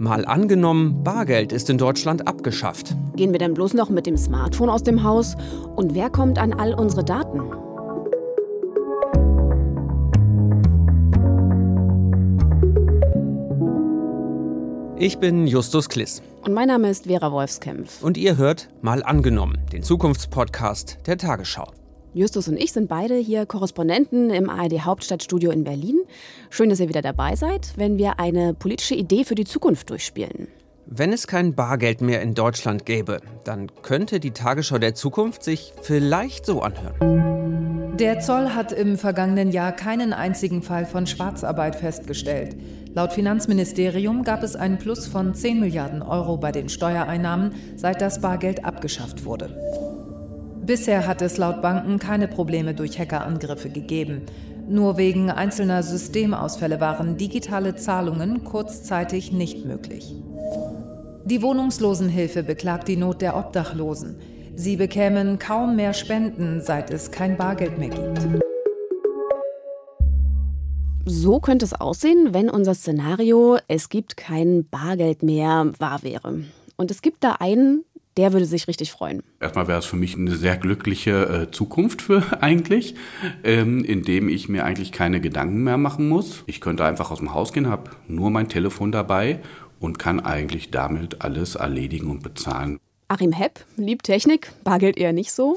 Mal angenommen, Bargeld ist in Deutschland abgeschafft. Gehen wir dann bloß noch mit dem Smartphone aus dem Haus? Und wer kommt an all unsere Daten? Ich bin Justus Kliss. Und mein Name ist Vera Wolfskämpf. Und ihr hört Mal angenommen, den Zukunftspodcast der Tagesschau. Justus und ich sind beide hier Korrespondenten im ARD Hauptstadtstudio in Berlin. Schön, dass ihr wieder dabei seid, wenn wir eine politische Idee für die Zukunft durchspielen. Wenn es kein Bargeld mehr in Deutschland gäbe, dann könnte die Tagesschau der Zukunft sich vielleicht so anhören. Der Zoll hat im vergangenen Jahr keinen einzigen Fall von Schwarzarbeit festgestellt. Laut Finanzministerium gab es einen Plus von 10 Milliarden Euro bei den Steuereinnahmen, seit das Bargeld abgeschafft wurde. Bisher hat es laut Banken keine Probleme durch Hackerangriffe gegeben. Nur wegen einzelner Systemausfälle waren digitale Zahlungen kurzzeitig nicht möglich. Die Wohnungslosenhilfe beklagt die Not der Obdachlosen. Sie bekämen kaum mehr Spenden, seit es kein Bargeld mehr gibt. So könnte es aussehen, wenn unser Szenario, es gibt kein Bargeld mehr, wahr wäre. Und es gibt da einen, der würde sich richtig freuen. Erstmal wäre es für mich eine sehr glückliche äh, Zukunft für eigentlich, ähm, in dem ich mir eigentlich keine Gedanken mehr machen muss. Ich könnte einfach aus dem Haus gehen, habe nur mein Telefon dabei und kann eigentlich damit alles erledigen und bezahlen. Achim Hepp liebt Technik, Bargeld eher nicht so.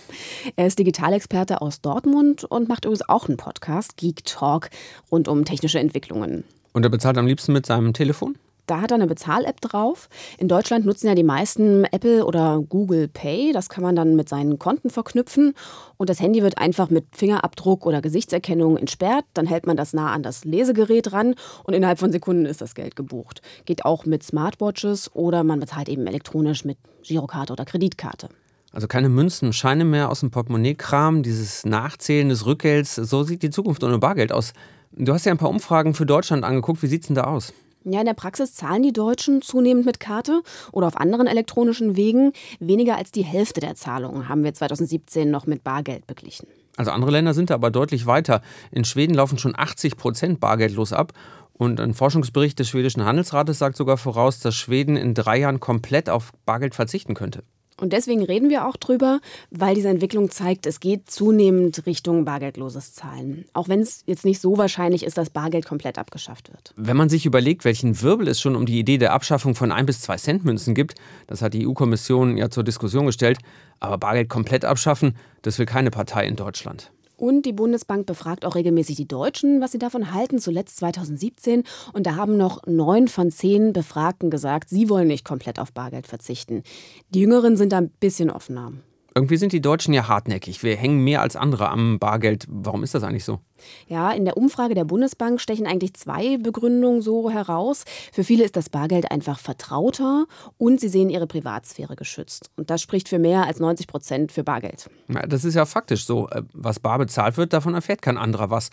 Er ist Digitalexperte aus Dortmund und macht übrigens auch einen Podcast, Geek Talk, rund um technische Entwicklungen. Und er bezahlt am liebsten mit seinem Telefon? Da hat er eine Bezahl-App drauf. In Deutschland nutzen ja die meisten Apple oder Google Pay. Das kann man dann mit seinen Konten verknüpfen. Und das Handy wird einfach mit Fingerabdruck oder Gesichtserkennung entsperrt. Dann hält man das nah an das Lesegerät ran und innerhalb von Sekunden ist das Geld gebucht. Geht auch mit Smartwatches oder man bezahlt eben elektronisch mit Girokarte oder Kreditkarte. Also keine Münzen, Scheine mehr aus dem Portemonnaie-Kram, dieses Nachzählen des Rückgelds. So sieht die Zukunft ohne Bargeld aus. Du hast ja ein paar Umfragen für Deutschland angeguckt. Wie sieht es denn da aus? Ja, in der Praxis zahlen die Deutschen zunehmend mit Karte oder auf anderen elektronischen Wegen. Weniger als die Hälfte der Zahlungen haben wir 2017 noch mit Bargeld beglichen. Also andere Länder sind da aber deutlich weiter. In Schweden laufen schon 80 Prozent bargeldlos ab. Und ein Forschungsbericht des schwedischen Handelsrates sagt sogar voraus, dass Schweden in drei Jahren komplett auf Bargeld verzichten könnte. Und deswegen reden wir auch drüber, weil diese Entwicklung zeigt, es geht zunehmend Richtung bargeldloses Zahlen. Auch wenn es jetzt nicht so wahrscheinlich ist, dass Bargeld komplett abgeschafft wird. Wenn man sich überlegt, welchen Wirbel es schon um die Idee der Abschaffung von 1 bis 2 Cent Münzen gibt, das hat die EU-Kommission ja zur Diskussion gestellt, aber Bargeld komplett abschaffen, das will keine Partei in Deutschland. Und die Bundesbank befragt auch regelmäßig die Deutschen, was sie davon halten, zuletzt 2017. Und da haben noch neun von zehn Befragten gesagt, sie wollen nicht komplett auf Bargeld verzichten. Die Jüngeren sind da ein bisschen offener. Irgendwie sind die Deutschen ja hartnäckig. Wir hängen mehr als andere am Bargeld. Warum ist das eigentlich so? Ja, in der Umfrage der Bundesbank stechen eigentlich zwei Begründungen so heraus. Für viele ist das Bargeld einfach vertrauter und sie sehen ihre Privatsphäre geschützt. Und das spricht für mehr als 90 Prozent für Bargeld. Ja, das ist ja faktisch so. Äh, was bar bezahlt wird, davon erfährt kein anderer was.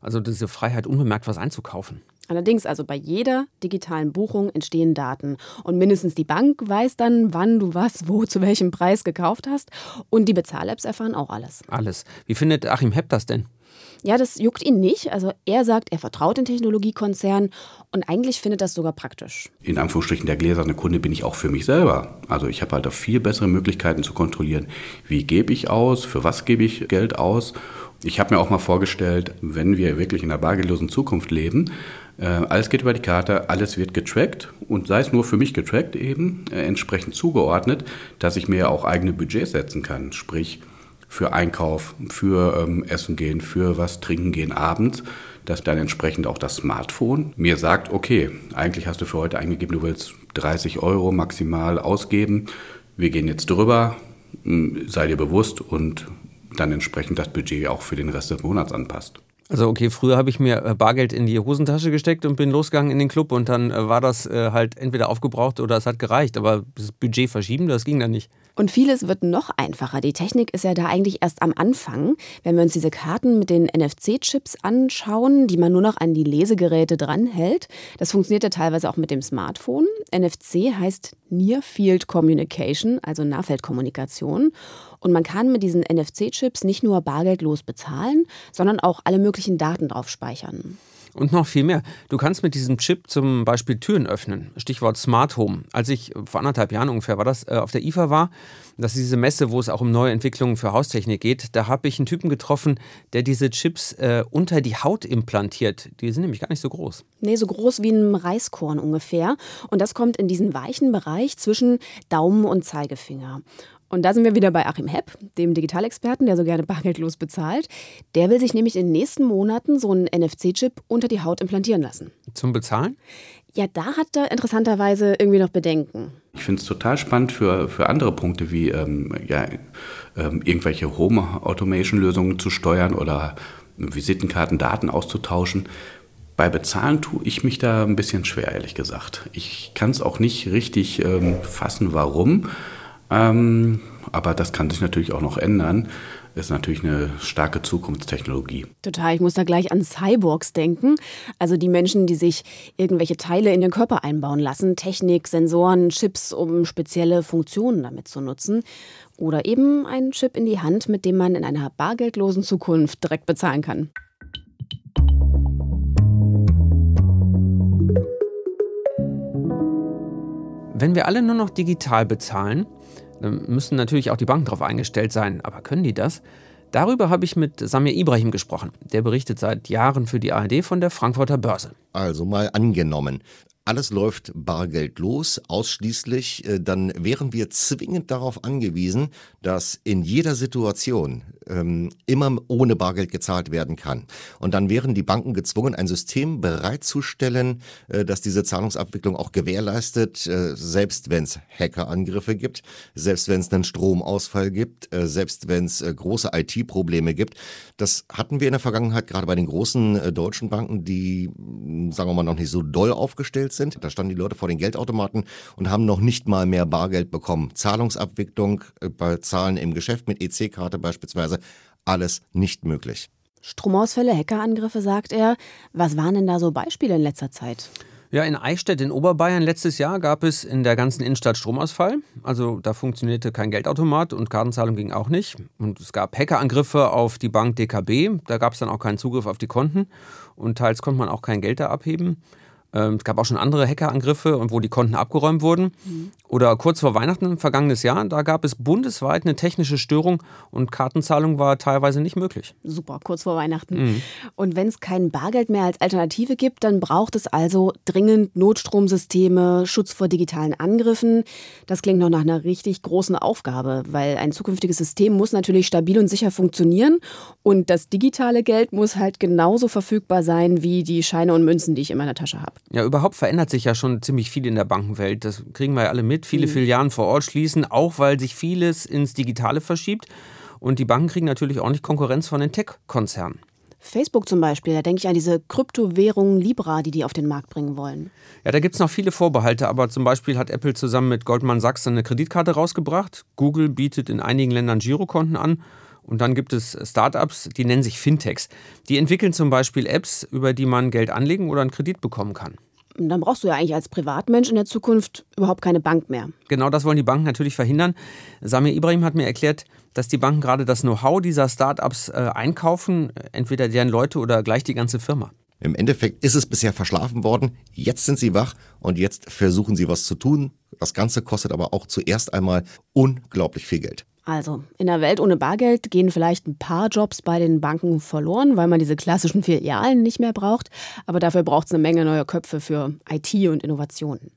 Also diese Freiheit, unbemerkt was einzukaufen. Allerdings, also bei jeder digitalen Buchung entstehen Daten. Und mindestens die Bank weiß dann, wann du was, wo, zu welchem Preis gekauft hast. Und die Bezahl-Apps erfahren auch alles. Alles. Wie findet Achim Hepp das denn? Ja, das juckt ihn nicht. Also er sagt, er vertraut den Technologiekonzernen und eigentlich findet das sogar praktisch. In Anführungsstrichen der gläserne Kunde bin ich auch für mich selber. Also ich habe halt auch viel bessere Möglichkeiten zu kontrollieren, wie gebe ich aus, für was gebe ich Geld aus. Ich habe mir auch mal vorgestellt, wenn wir wirklich in einer bargeldlosen Zukunft leben, äh, alles geht über die Karte, alles wird getrackt und sei es nur für mich getrackt eben, äh, entsprechend zugeordnet, dass ich mir auch eigene Budgets setzen kann. Sprich, für Einkauf, für ähm, Essen gehen, für was trinken gehen abends, dass dann entsprechend auch das Smartphone mir sagt, okay, eigentlich hast du für heute eingegeben, du willst 30 Euro maximal ausgeben, wir gehen jetzt drüber, sei dir bewusst und dann entsprechend das Budget auch für den Rest des Monats anpasst. Also okay, früher habe ich mir äh, Bargeld in die Hosentasche gesteckt und bin losgegangen in den Club und dann äh, war das äh, halt entweder aufgebraucht oder es hat gereicht. Aber das Budget verschieben, das ging dann nicht. Und vieles wird noch einfacher. Die Technik ist ja da eigentlich erst am Anfang. Wenn wir uns diese Karten mit den NFC-Chips anschauen, die man nur noch an die Lesegeräte dranhält, das funktioniert ja teilweise auch mit dem Smartphone. NFC heißt Near Field Communication, also Nahfeldkommunikation. Und man kann mit diesen NFC-Chips nicht nur bargeldlos bezahlen, sondern auch alle möglichen Daten drauf speichern. Und noch viel mehr. Du kannst mit diesem Chip zum Beispiel Türen öffnen. Stichwort Smart Home. Als ich vor anderthalb Jahren ungefähr war das, äh, auf der IFA war, das ist diese Messe, wo es auch um neue Entwicklungen für Haustechnik geht, da habe ich einen Typen getroffen, der diese Chips äh, unter die Haut implantiert. Die sind nämlich gar nicht so groß. Nee, so groß wie ein Reiskorn ungefähr. Und das kommt in diesen weichen Bereich zwischen Daumen und Zeigefinger. Und da sind wir wieder bei Achim Hepp, dem Digitalexperten, der so gerne bargeldlos bezahlt. Der will sich nämlich in den nächsten Monaten so einen NFC-Chip unter die Haut implantieren lassen. Zum Bezahlen? Ja, da hat er interessanterweise irgendwie noch Bedenken. Ich finde es total spannend für, für andere Punkte wie ähm, ja, ähm, irgendwelche Home-Automation-Lösungen zu steuern oder Visitenkarten, Daten auszutauschen. Bei Bezahlen tue ich mich da ein bisschen schwer, ehrlich gesagt. Ich kann es auch nicht richtig ähm, fassen, warum. Ähm, aber das kann sich natürlich auch noch ändern. Ist natürlich eine starke Zukunftstechnologie. Total. Ich muss da gleich an Cyborgs denken. Also die Menschen, die sich irgendwelche Teile in den Körper einbauen lassen. Technik, Sensoren, Chips, um spezielle Funktionen damit zu nutzen. Oder eben einen Chip in die Hand, mit dem man in einer bargeldlosen Zukunft direkt bezahlen kann. Wenn wir alle nur noch digital bezahlen, dann müssen natürlich auch die Banken darauf eingestellt sein. Aber können die das? Darüber habe ich mit Samir Ibrahim gesprochen. Der berichtet seit Jahren für die ARD von der Frankfurter Börse. Also mal angenommen, alles läuft bargeldlos, ausschließlich, äh, dann wären wir zwingend darauf angewiesen, dass in jeder Situation ähm, immer ohne Bargeld gezahlt werden kann. Und dann wären die Banken gezwungen, ein System bereitzustellen, äh, das diese Zahlungsabwicklung auch gewährleistet, äh, selbst wenn es Hackerangriffe gibt, selbst wenn es einen Stromausfall gibt, äh, selbst wenn es äh, große IT-Probleme gibt. Das hatten wir in der Vergangenheit gerade bei den großen äh, deutschen Banken, die, sagen wir mal, noch nicht so doll aufgestellt sind. Da standen die Leute vor den Geldautomaten und haben noch nicht mal mehr Bargeld bekommen. Zahlungsabwicklung äh, bei Zahlen im Geschäft mit EC-Karte beispielsweise, alles nicht möglich. Stromausfälle, Hackerangriffe, sagt er. Was waren denn da so Beispiele in letzter Zeit? Ja, in Eichstätt in Oberbayern letztes Jahr gab es in der ganzen Innenstadt Stromausfall. Also da funktionierte kein Geldautomat und Kartenzahlung ging auch nicht. Und es gab Hackerangriffe auf die Bank DKB. Da gab es dann auch keinen Zugriff auf die Konten und teils konnte man auch kein Geld da abheben. Ähm, es gab auch schon andere Hackerangriffe, wo die Konten abgeräumt wurden. Mhm. Oder kurz vor Weihnachten, vergangenes Jahr, da gab es bundesweit eine technische Störung und Kartenzahlung war teilweise nicht möglich. Super, kurz vor Weihnachten. Mhm. Und wenn es kein Bargeld mehr als Alternative gibt, dann braucht es also dringend Notstromsysteme, Schutz vor digitalen Angriffen. Das klingt noch nach einer richtig großen Aufgabe, weil ein zukünftiges System muss natürlich stabil und sicher funktionieren und das digitale Geld muss halt genauso verfügbar sein wie die Scheine und Münzen, die ich in meiner Tasche habe. Ja, überhaupt verändert sich ja schon ziemlich viel in der Bankenwelt. Das kriegen wir ja alle mit. Viele mhm. Filialen vor Ort schließen, auch weil sich vieles ins Digitale verschiebt. Und die Banken kriegen natürlich auch nicht Konkurrenz von den Tech-Konzernen. Facebook zum Beispiel, da denke ich an diese Kryptowährung Libra, die die auf den Markt bringen wollen. Ja, da gibt es noch viele Vorbehalte, aber zum Beispiel hat Apple zusammen mit Goldman Sachs eine Kreditkarte rausgebracht. Google bietet in einigen Ländern Girokonten an. Und dann gibt es Startups, die nennen sich Fintechs. Die entwickeln zum Beispiel Apps, über die man Geld anlegen oder einen Kredit bekommen kann. Dann brauchst du ja eigentlich als Privatmensch in der Zukunft überhaupt keine Bank mehr. Genau das wollen die Banken natürlich verhindern. Samir Ibrahim hat mir erklärt, dass die Banken gerade das Know-how dieser Startups äh, einkaufen, entweder deren Leute oder gleich die ganze Firma. Im Endeffekt ist es bisher verschlafen worden. Jetzt sind sie wach und jetzt versuchen sie was zu tun. Das Ganze kostet aber auch zuerst einmal unglaublich viel Geld. Also, in der Welt ohne Bargeld gehen vielleicht ein paar Jobs bei den Banken verloren, weil man diese klassischen Filialen nicht mehr braucht. Aber dafür braucht es eine Menge neuer Köpfe für IT und Innovationen.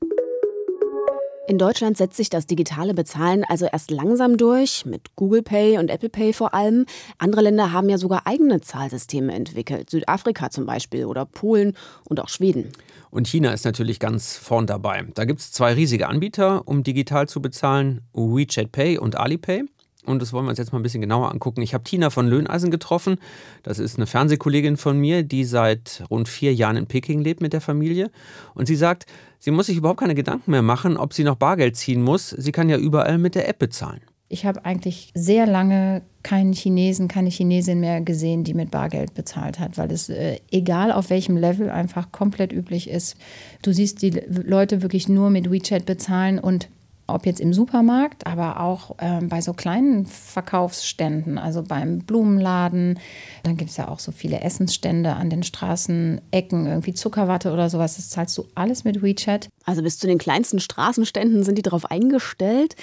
In Deutschland setzt sich das digitale Bezahlen also erst langsam durch, mit Google Pay und Apple Pay vor allem. Andere Länder haben ja sogar eigene Zahlsysteme entwickelt, Südafrika zum Beispiel oder Polen und auch Schweden. Und China ist natürlich ganz vorn dabei. Da gibt es zwei riesige Anbieter, um digital zu bezahlen, WeChat Pay und Alipay. Und das wollen wir uns jetzt mal ein bisschen genauer angucken. Ich habe Tina von Löhneisen getroffen. Das ist eine Fernsehkollegin von mir, die seit rund vier Jahren in Peking lebt mit der Familie. Und sie sagt, sie muss sich überhaupt keine Gedanken mehr machen, ob sie noch Bargeld ziehen muss. Sie kann ja überall mit der App bezahlen. Ich habe eigentlich sehr lange keinen Chinesen, keine Chinesin mehr gesehen, die mit Bargeld bezahlt hat, weil es äh, egal auf welchem Level einfach komplett üblich ist. Du siehst die Leute wirklich nur mit WeChat bezahlen und ob jetzt im Supermarkt, aber auch äh, bei so kleinen Verkaufsständen, also beim Blumenladen. Dann gibt es ja auch so viele Essensstände an den Straßenecken, irgendwie Zuckerwatte oder sowas. Das zahlst du alles mit WeChat. Also bis zu den kleinsten Straßenständen sind die darauf eingestellt.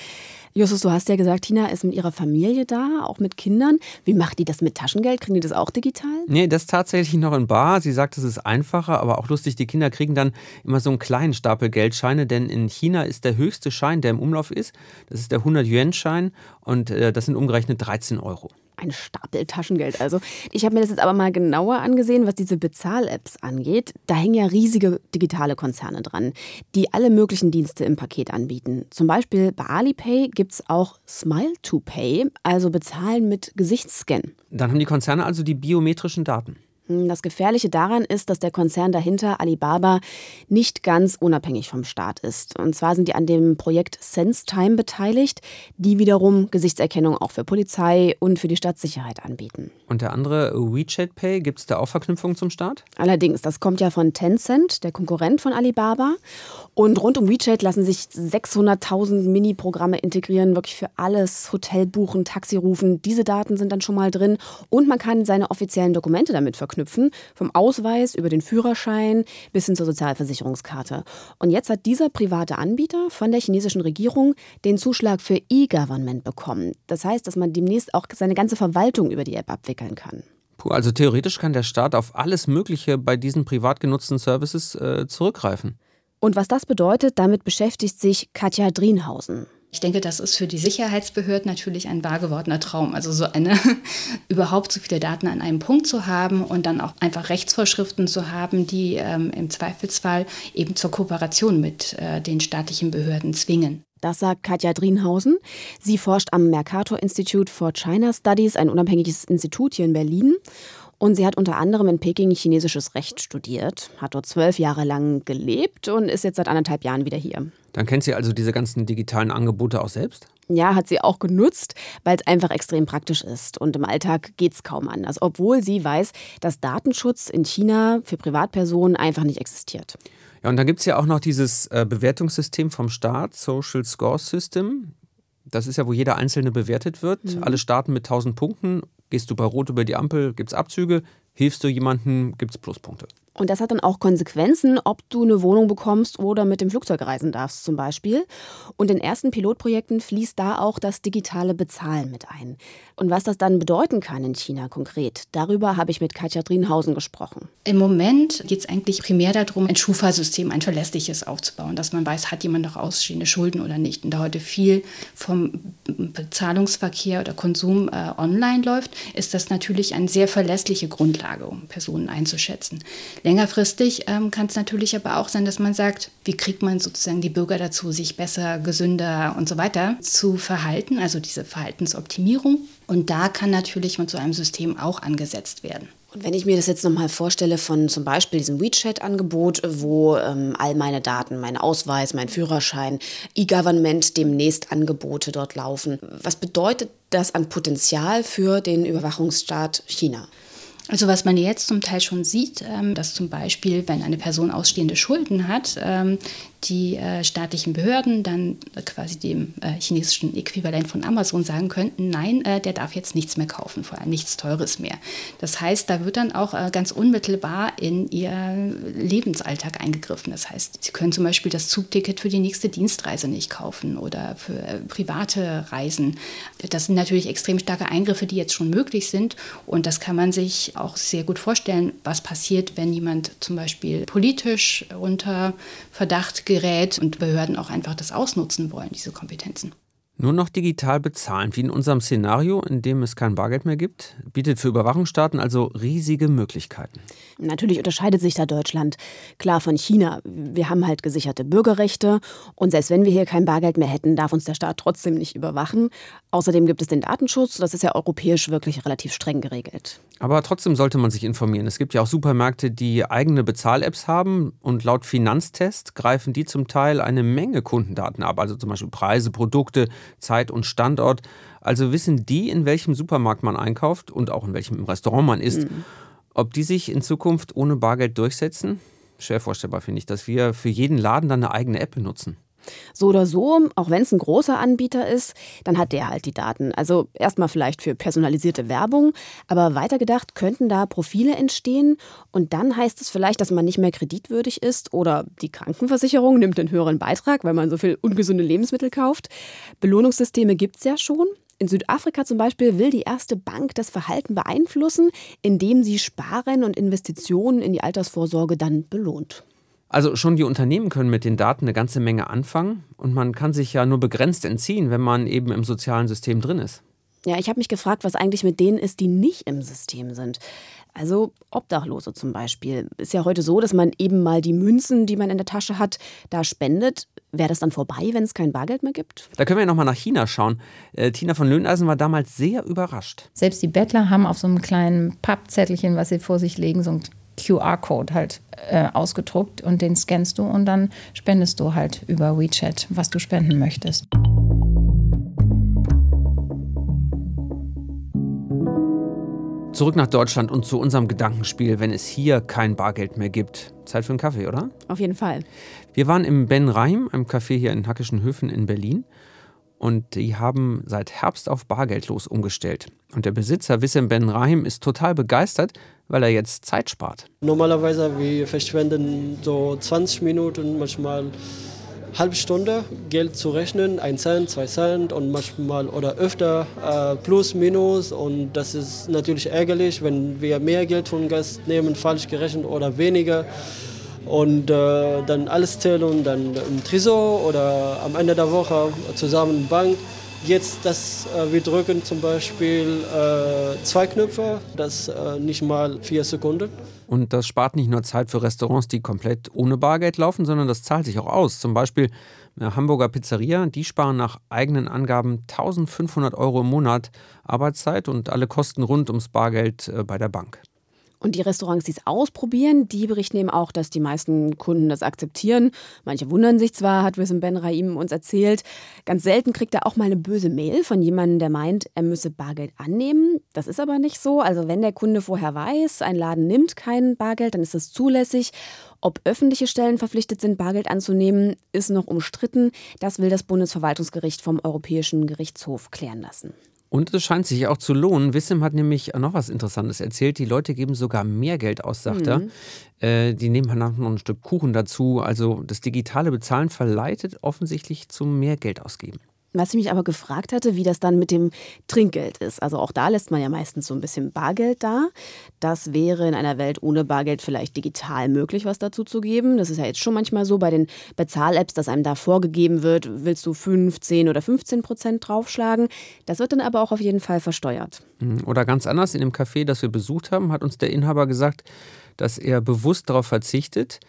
Justus, du hast ja gesagt, Tina ist mit ihrer Familie da, auch mit Kindern. Wie macht die das mit Taschengeld? Kriegen die das auch digital? Nee, das tatsächlich noch in Bar. Sie sagt, es ist einfacher, aber auch lustig. Die Kinder kriegen dann immer so einen kleinen Stapel Geldscheine, denn in China ist der höchste Schein, der im Umlauf ist, das ist der 100-Yuan-Schein und äh, das sind umgerechnet 13 Euro ein Stapel Taschengeld. Also ich habe mir das jetzt aber mal genauer angesehen, was diese Bezahl-Apps angeht. Da hängen ja riesige digitale Konzerne dran, die alle möglichen Dienste im Paket anbieten. Zum Beispiel bei Alipay gibt es auch Smile to Pay, also bezahlen mit Gesichtsscan. Dann haben die Konzerne also die biometrischen Daten. Hm, das Gefährliche daran ist, dass der Konzern dahinter, Alibaba, nicht ganz unabhängig vom Staat ist. Und zwar sind die an dem Projekt SenseTime beteiligt, die wiederum Gesichtserkennung auch für Polizei und für die Stadtsicherheit anbieten. Und der andere WeChat Pay, gibt es da auch Verknüpfungen zum Staat? Allerdings, das kommt ja von Tencent, der Konkurrent von Alibaba. Und rund um WeChat lassen sich 600.000 Mini-Programme integrieren, wirklich für alles, Hotel buchen, Taxi rufen. Diese Daten sind dann schon mal drin. Und man kann seine offiziellen Dokumente damit verknüpfen, vom Ausweis über den Führerschein bis hin zur Sozialversicherungskarte. Und jetzt hat dieser private Anbieter von der chinesischen Regierung den Zuschlag für E-Government bekommen. Das heißt, dass man demnächst auch seine ganze Verwaltung über die App abwickeln kann. Puh, also theoretisch kann der Staat auf alles Mögliche bei diesen privat genutzten Services äh, zurückgreifen. Und was das bedeutet, damit beschäftigt sich Katja Drienhausen. Ich denke, das ist für die Sicherheitsbehörden natürlich ein wahr gewordener Traum. Also so eine, überhaupt so viele Daten an einem Punkt zu haben und dann auch einfach Rechtsvorschriften zu haben, die ähm, im Zweifelsfall eben zur Kooperation mit äh, den staatlichen Behörden zwingen. Das sagt Katja Drienhausen. Sie forscht am Mercator Institute for China Studies, ein unabhängiges Institut hier in Berlin. Und sie hat unter anderem in Peking chinesisches Recht studiert, hat dort zwölf Jahre lang gelebt und ist jetzt seit anderthalb Jahren wieder hier. Dann kennt sie also diese ganzen digitalen Angebote auch selbst? Ja, hat sie auch genutzt, weil es einfach extrem praktisch ist. Und im Alltag geht es kaum anders, obwohl sie weiß, dass Datenschutz in China für Privatpersonen einfach nicht existiert. Ja, und dann gibt es ja auch noch dieses äh, Bewertungssystem vom Staat, Social Score System. Das ist ja, wo jeder Einzelne bewertet wird. Mhm. Alle starten mit 1000 Punkten Gehst du bei Rot über die Ampel, gibt es Abzüge. Hilfst du jemandem, gibt es Pluspunkte. Und das hat dann auch Konsequenzen, ob du eine Wohnung bekommst oder mit dem Flugzeug reisen darfst zum Beispiel. Und in ersten Pilotprojekten fließt da auch das digitale Bezahlen mit ein. Und was das dann bedeuten kann in China konkret, darüber habe ich mit Katja Drienhausen gesprochen. Im Moment geht es eigentlich primär darum, ein Schufa-System, ein verlässliches aufzubauen, dass man weiß, hat jemand noch ausstehende Schulden oder nicht. Und da heute viel vom Bezahlungsverkehr oder Konsum äh, online läuft, ist das natürlich eine sehr verlässliche Grundlage, um Personen einzuschätzen. Längerfristig ähm, kann es natürlich aber auch sein, dass man sagt, wie kriegt man sozusagen die Bürger dazu, sich besser, gesünder und so weiter zu verhalten, also diese Verhaltensoptimierung. Und da kann natürlich mit so einem System auch angesetzt werden. Und wenn ich mir das jetzt nochmal vorstelle von zum Beispiel diesem WeChat-Angebot, wo ähm, all meine Daten, mein Ausweis, mein Führerschein, E-Government demnächst Angebote dort laufen, was bedeutet das an Potenzial für den Überwachungsstaat China? Also was man jetzt zum Teil schon sieht, ähm, dass zum Beispiel, wenn eine Person ausstehende Schulden hat, ähm, die äh, staatlichen Behörden dann quasi dem äh, chinesischen Äquivalent von Amazon sagen könnten, nein, äh, der darf jetzt nichts mehr kaufen, vor allem nichts Teures mehr. Das heißt, da wird dann auch äh, ganz unmittelbar in ihr Lebensalltag eingegriffen. Das heißt, sie können zum Beispiel das Zugticket für die nächste Dienstreise nicht kaufen oder für äh, private Reisen. Das sind natürlich extrem starke Eingriffe, die jetzt schon möglich sind und das kann man sich auch sehr gut vorstellen, was passiert, wenn jemand zum Beispiel politisch unter Verdacht gerät und Behörden auch einfach das ausnutzen wollen, diese Kompetenzen. Nur noch digital bezahlen, wie in unserem Szenario, in dem es kein Bargeld mehr gibt, bietet für Überwachungsstaaten also riesige Möglichkeiten. Natürlich unterscheidet sich da Deutschland klar von China. Wir haben halt gesicherte Bürgerrechte und selbst wenn wir hier kein Bargeld mehr hätten, darf uns der Staat trotzdem nicht überwachen. Außerdem gibt es den Datenschutz, das ist ja europäisch wirklich relativ streng geregelt. Aber trotzdem sollte man sich informieren. Es gibt ja auch Supermärkte, die eigene Bezahl-Apps haben und laut Finanztest greifen die zum Teil eine Menge Kundendaten ab, also zum Beispiel Preise, Produkte, Zeit und Standort. Also wissen die, in welchem Supermarkt man einkauft und auch in welchem Restaurant man isst. Mhm. Ob die sich in Zukunft ohne Bargeld durchsetzen? Schwer vorstellbar finde ich, dass wir für jeden Laden dann eine eigene App benutzen. So oder so, auch wenn es ein großer Anbieter ist, dann hat der halt die Daten. Also erstmal vielleicht für personalisierte Werbung, aber weitergedacht könnten da Profile entstehen und dann heißt es vielleicht, dass man nicht mehr kreditwürdig ist oder die Krankenversicherung nimmt einen höheren Beitrag, weil man so viel ungesunde Lebensmittel kauft. Belohnungssysteme gibt es ja schon. In Südafrika zum Beispiel will die erste Bank das Verhalten beeinflussen, indem sie Sparen und Investitionen in die Altersvorsorge dann belohnt. Also schon die Unternehmen können mit den Daten eine ganze Menge anfangen und man kann sich ja nur begrenzt entziehen, wenn man eben im sozialen System drin ist. Ja, ich habe mich gefragt, was eigentlich mit denen ist, die nicht im System sind. Also Obdachlose zum Beispiel. Ist ja heute so, dass man eben mal die Münzen, die man in der Tasche hat, da spendet. Wäre das dann vorbei, wenn es kein Bargeld mehr gibt? Da können wir ja nochmal nach China schauen. Äh, Tina von Löhneisen war damals sehr überrascht. Selbst die Bettler haben auf so einem kleinen Pappzettelchen, was sie vor sich legen, so ein QR-Code halt äh, ausgedruckt und den scannst du und dann spendest du halt über WeChat, was du spenden möchtest. Zurück nach Deutschland und zu unserem Gedankenspiel, wenn es hier kein Bargeld mehr gibt. Zeit für einen Kaffee, oder? Auf jeden Fall. Wir waren im Ben Reim, einem Café hier in Hackischen Höfen in Berlin. Und die haben seit Herbst auf bargeldlos umgestellt. Und der Besitzer Wissem Ben Rahim ist total begeistert, weil er jetzt Zeit spart. Normalerweise wir verschwenden so 20 Minuten, manchmal halbe Stunde Geld zu rechnen, ein Cent, zwei Cent und manchmal oder öfter äh, plus, minus und das ist natürlich ärgerlich, wenn wir mehr Geld vom Gast nehmen, falsch gerechnet oder weniger und äh, dann alles zählen und dann im Tresor oder am Ende der Woche zusammen in Bank. Jetzt, dass äh, wir drücken zum Beispiel äh, zwei Knöpfe, das äh, nicht mal vier Sekunden. Und das spart nicht nur Zeit für Restaurants, die komplett ohne Bargeld laufen, sondern das zahlt sich auch aus. Zum Beispiel eine Hamburger Pizzeria, die sparen nach eigenen Angaben 1500 Euro im Monat Arbeitszeit und alle Kosten rund ums Bargeld äh, bei der Bank. Und die Restaurants, die es ausprobieren, die berichten eben auch, dass die meisten Kunden das akzeptieren. Manche wundern sich zwar, hat Wissam Ben Raim uns erzählt. Ganz selten kriegt er auch mal eine böse Mail von jemandem, der meint, er müsse Bargeld annehmen. Das ist aber nicht so. Also wenn der Kunde vorher weiß, ein Laden nimmt kein Bargeld, dann ist das zulässig. Ob öffentliche Stellen verpflichtet sind, Bargeld anzunehmen, ist noch umstritten. Das will das Bundesverwaltungsgericht vom Europäischen Gerichtshof klären lassen. Und es scheint sich auch zu lohnen. Wissim hat nämlich noch was Interessantes erzählt. Die Leute geben sogar mehr Geld aus, sagt mhm. er. Äh, die nehmen danach noch ein Stück Kuchen dazu. Also das digitale Bezahlen verleitet offensichtlich zum mehr Geld ausgeben. Was ich mich aber gefragt hatte, wie das dann mit dem Trinkgeld ist. Also auch da lässt man ja meistens so ein bisschen Bargeld da. Das wäre in einer Welt ohne Bargeld vielleicht digital möglich, was dazu zu geben. Das ist ja jetzt schon manchmal so bei den Bezahl-Apps, dass einem da vorgegeben wird, willst du 15 oder 15 Prozent draufschlagen. Das wird dann aber auch auf jeden Fall versteuert. Mhm. Oder ganz anders, in dem Café, das wir besucht haben, hat uns der Inhaber gesagt, dass er bewusst darauf verzichtet,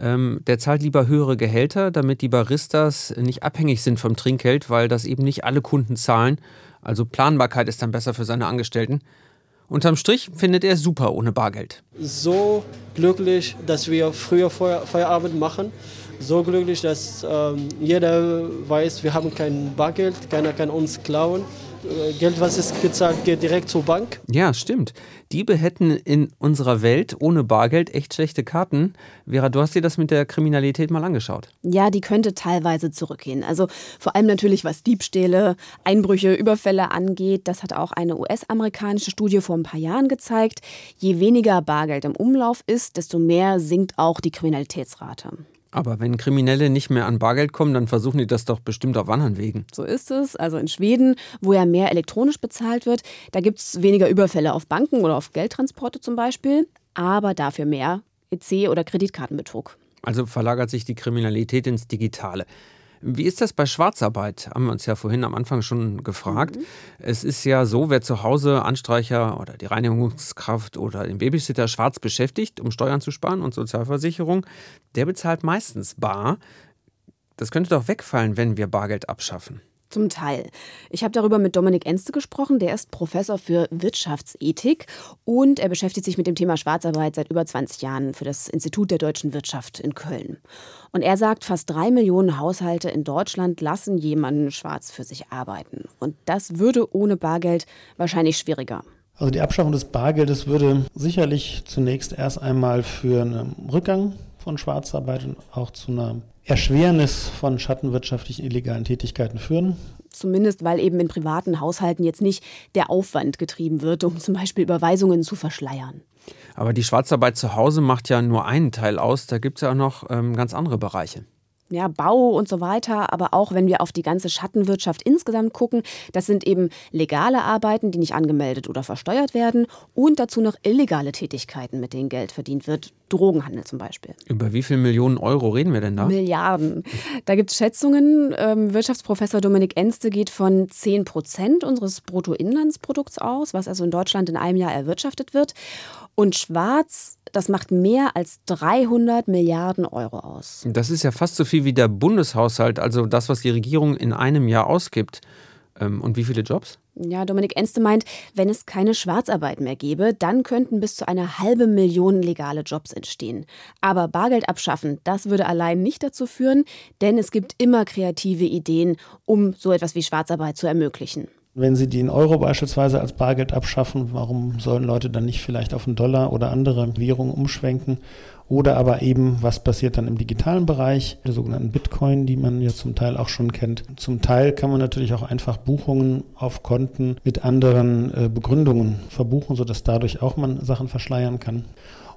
ähm, der zahlt lieber höhere Gehälter, damit die Baristas nicht abhängig sind vom Trinkgeld, weil das eben nicht alle Kunden zahlen. Also Planbarkeit ist dann besser für seine Angestellten. Unterm Strich findet er super ohne Bargeld. So glücklich, dass wir früher Feierabend machen. So glücklich, dass ähm, jeder weiß, wir haben kein Bargeld, keiner kann uns klauen. Äh, Geld, was ist gezahlt, geht direkt zur Bank. Ja, stimmt. Diebe hätten in unserer Welt ohne Bargeld echt schlechte Karten. Vera, du hast dir das mit der Kriminalität mal angeschaut. Ja, die könnte teilweise zurückgehen. Also vor allem natürlich, was Diebstähle, Einbrüche, Überfälle angeht. Das hat auch eine US-amerikanische Studie vor ein paar Jahren gezeigt. Je weniger Bargeld im Umlauf ist, desto mehr sinkt auch die Kriminalitätsrate. Aber wenn Kriminelle nicht mehr an Bargeld kommen, dann versuchen die das doch bestimmt auf anderen Wegen. So ist es. Also in Schweden, wo ja mehr elektronisch bezahlt wird, da gibt es weniger Überfälle auf Banken oder auf Geldtransporte zum Beispiel, aber dafür mehr EC- oder Kreditkartenbetrug. Also verlagert sich die Kriminalität ins Digitale. Wie ist das bei Schwarzarbeit? Haben wir uns ja vorhin am Anfang schon gefragt. Mhm. Es ist ja so, wer zu Hause Anstreicher oder die Reinigungskraft oder den Babysitter schwarz beschäftigt, um Steuern zu sparen und Sozialversicherung, der bezahlt meistens bar. Das könnte doch wegfallen, wenn wir Bargeld abschaffen. Zum Teil. Ich habe darüber mit Dominik Enste gesprochen. Der ist Professor für Wirtschaftsethik und er beschäftigt sich mit dem Thema Schwarzarbeit seit über 20 Jahren für das Institut der deutschen Wirtschaft in Köln. Und er sagt, fast drei Millionen Haushalte in Deutschland lassen jemanden schwarz für sich arbeiten. Und das würde ohne Bargeld wahrscheinlich schwieriger. Also die Abschaffung des Bargeldes würde sicherlich zunächst erst einmal für einen Rückgang von Schwarzarbeit und auch zu einer Erschwernis von schattenwirtschaftlichen illegalen Tätigkeiten führen. Zumindest weil eben in privaten Haushalten jetzt nicht der Aufwand getrieben wird, um zum Beispiel Überweisungen zu verschleiern. Aber die Schwarzarbeit zu Hause macht ja nur einen Teil aus. Da gibt es ja auch noch ähm, ganz andere Bereiche ja, Bau und so weiter, aber auch wenn wir auf die ganze Schattenwirtschaft insgesamt gucken, das sind eben legale Arbeiten, die nicht angemeldet oder versteuert werden und dazu noch illegale Tätigkeiten, mit denen Geld verdient wird. Drogenhandel zum Beispiel. Über wie viele Millionen Euro reden wir denn da? Milliarden. Da gibt es Schätzungen. Ähm, Wirtschaftsprofessor Dominik Enste geht von 10 Prozent unseres Bruttoinlandsprodukts aus, was also in Deutschland in einem Jahr erwirtschaftet wird. Und schwarz, das macht mehr als 300 Milliarden Euro aus. Das ist ja fast so viel wie der Bundeshaushalt, also das, was die Regierung in einem Jahr ausgibt. Ähm, und wie viele Jobs? Ja, Dominik Enste meint, wenn es keine Schwarzarbeit mehr gäbe, dann könnten bis zu eine halbe Million legale Jobs entstehen. Aber Bargeld abschaffen, das würde allein nicht dazu führen, denn es gibt immer kreative Ideen, um so etwas wie Schwarzarbeit zu ermöglichen. Wenn Sie den Euro beispielsweise als Bargeld abschaffen, warum sollen Leute dann nicht vielleicht auf einen Dollar oder andere Währungen umschwenken? Oder aber eben, was passiert dann im digitalen Bereich, der sogenannten Bitcoin, die man ja zum Teil auch schon kennt. Zum Teil kann man natürlich auch einfach Buchungen auf Konten mit anderen äh, Begründungen verbuchen, sodass dadurch auch man Sachen verschleiern kann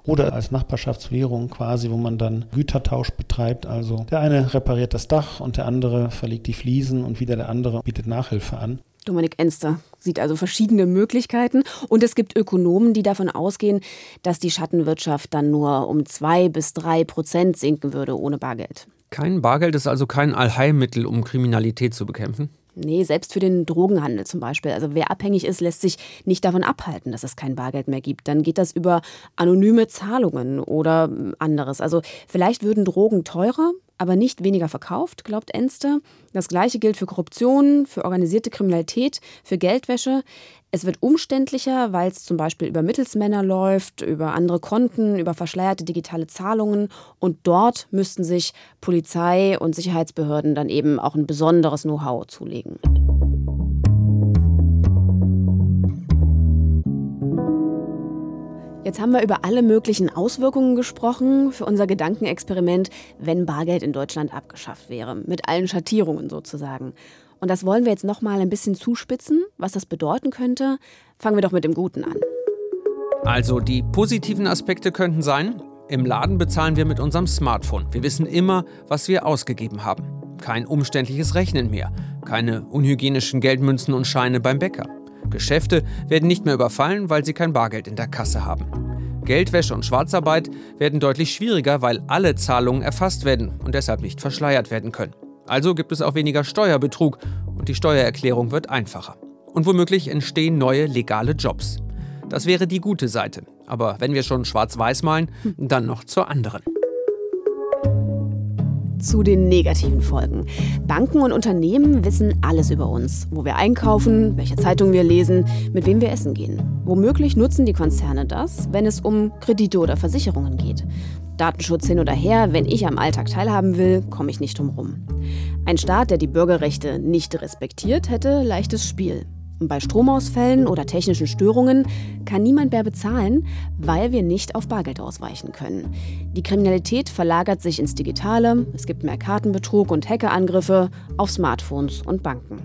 oder als Nachbarschaftswährung quasi, wo man dann Gütertausch betreibt. Also der eine repariert das Dach und der andere verlegt die Fliesen und wieder der andere bietet Nachhilfe an. Dominik Enster sieht also verschiedene Möglichkeiten und es gibt Ökonomen, die davon ausgehen, dass die Schattenwirtschaft dann nur um zwei bis drei Prozent sinken würde ohne Bargeld. Kein Bargeld ist also kein Allheilmittel, um Kriminalität zu bekämpfen? Nee, selbst für den Drogenhandel zum Beispiel. Also wer abhängig ist, lässt sich nicht davon abhalten, dass es kein Bargeld mehr gibt. Dann geht das über anonyme Zahlungen oder anderes. Also vielleicht würden Drogen teurer, aber nicht weniger verkauft, glaubt Enster. Das gleiche gilt für Korruption, für organisierte Kriminalität, für Geldwäsche. Es wird umständlicher, weil es zum Beispiel über Mittelsmänner läuft, über andere Konten, über verschleierte digitale Zahlungen. Und dort müssten sich Polizei und Sicherheitsbehörden dann eben auch ein besonderes Know-how zulegen. Jetzt haben wir über alle möglichen Auswirkungen gesprochen für unser Gedankenexperiment, wenn Bargeld in Deutschland abgeschafft wäre, mit allen Schattierungen sozusagen. Und das wollen wir jetzt noch mal ein bisschen zuspitzen, was das bedeuten könnte. Fangen wir doch mit dem Guten an. Also die positiven Aspekte könnten sein, im Laden bezahlen wir mit unserem Smartphone. Wir wissen immer, was wir ausgegeben haben. Kein umständliches Rechnen mehr, keine unhygienischen Geldmünzen und Scheine beim Bäcker. Geschäfte werden nicht mehr überfallen, weil sie kein Bargeld in der Kasse haben. Geldwäsche und Schwarzarbeit werden deutlich schwieriger, weil alle Zahlungen erfasst werden und deshalb nicht verschleiert werden können. Also gibt es auch weniger Steuerbetrug und die Steuererklärung wird einfacher. Und womöglich entstehen neue legale Jobs. Das wäre die gute Seite. Aber wenn wir schon schwarz-weiß malen, dann noch zur anderen zu den negativen Folgen. Banken und Unternehmen wissen alles über uns. Wo wir einkaufen, welche Zeitung wir lesen, mit wem wir essen gehen. Womöglich nutzen die Konzerne das, wenn es um Kredite oder Versicherungen geht. Datenschutz hin oder her, wenn ich am Alltag teilhaben will, komme ich nicht drum rum. Ein Staat, der die Bürgerrechte nicht respektiert, hätte leichtes Spiel. Bei Stromausfällen oder technischen Störungen kann niemand mehr bezahlen, weil wir nicht auf Bargeld ausweichen können. Die Kriminalität verlagert sich ins Digitale, es gibt mehr Kartenbetrug und Hackerangriffe auf Smartphones und Banken.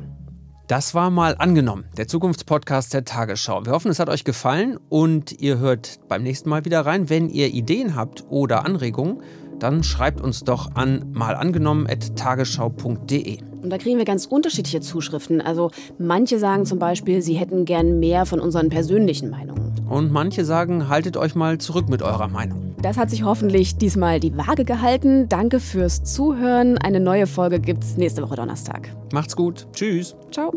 Das war mal angenommen, der Zukunftspodcast der Tagesschau. Wir hoffen, es hat euch gefallen und ihr hört beim nächsten Mal wieder rein. Wenn ihr Ideen habt oder Anregungen, dann schreibt uns doch an malangenommen.tagesschau.de. Und da kriegen wir ganz unterschiedliche Zuschriften. Also manche sagen zum Beispiel, sie hätten gern mehr von unseren persönlichen Meinungen. Und manche sagen, haltet euch mal zurück mit eurer Meinung. Das hat sich hoffentlich diesmal die Waage gehalten. Danke fürs Zuhören. Eine neue Folge gibt's nächste Woche Donnerstag. Macht's gut. Tschüss. Ciao.